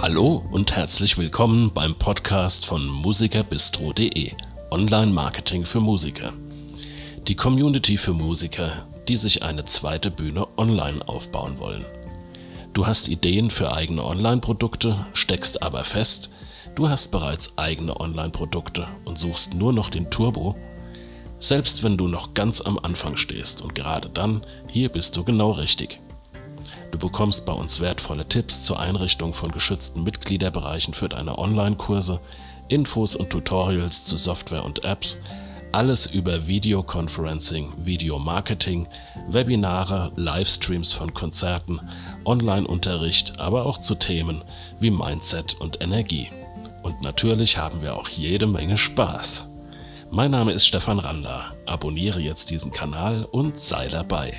Hallo und herzlich willkommen beim Podcast von musikerbistro.de, Online-Marketing für Musiker. Die Community für Musiker, die sich eine zweite Bühne online aufbauen wollen. Du hast Ideen für eigene Online-Produkte, steckst aber fest, du hast bereits eigene Online-Produkte und suchst nur noch den Turbo. Selbst wenn du noch ganz am Anfang stehst und gerade dann, hier bist du genau richtig. Du bekommst bei uns wertvolle Tipps zur Einrichtung von geschützten Mitgliederbereichen für deine Online-Kurse, Infos und Tutorials zu Software und Apps, alles über Videoconferencing, Videomarketing, Webinare, Livestreams von Konzerten, Online-Unterricht, aber auch zu Themen wie Mindset und Energie. Und natürlich haben wir auch jede Menge Spaß. Mein Name ist Stefan Randa. Abonniere jetzt diesen Kanal und sei dabei.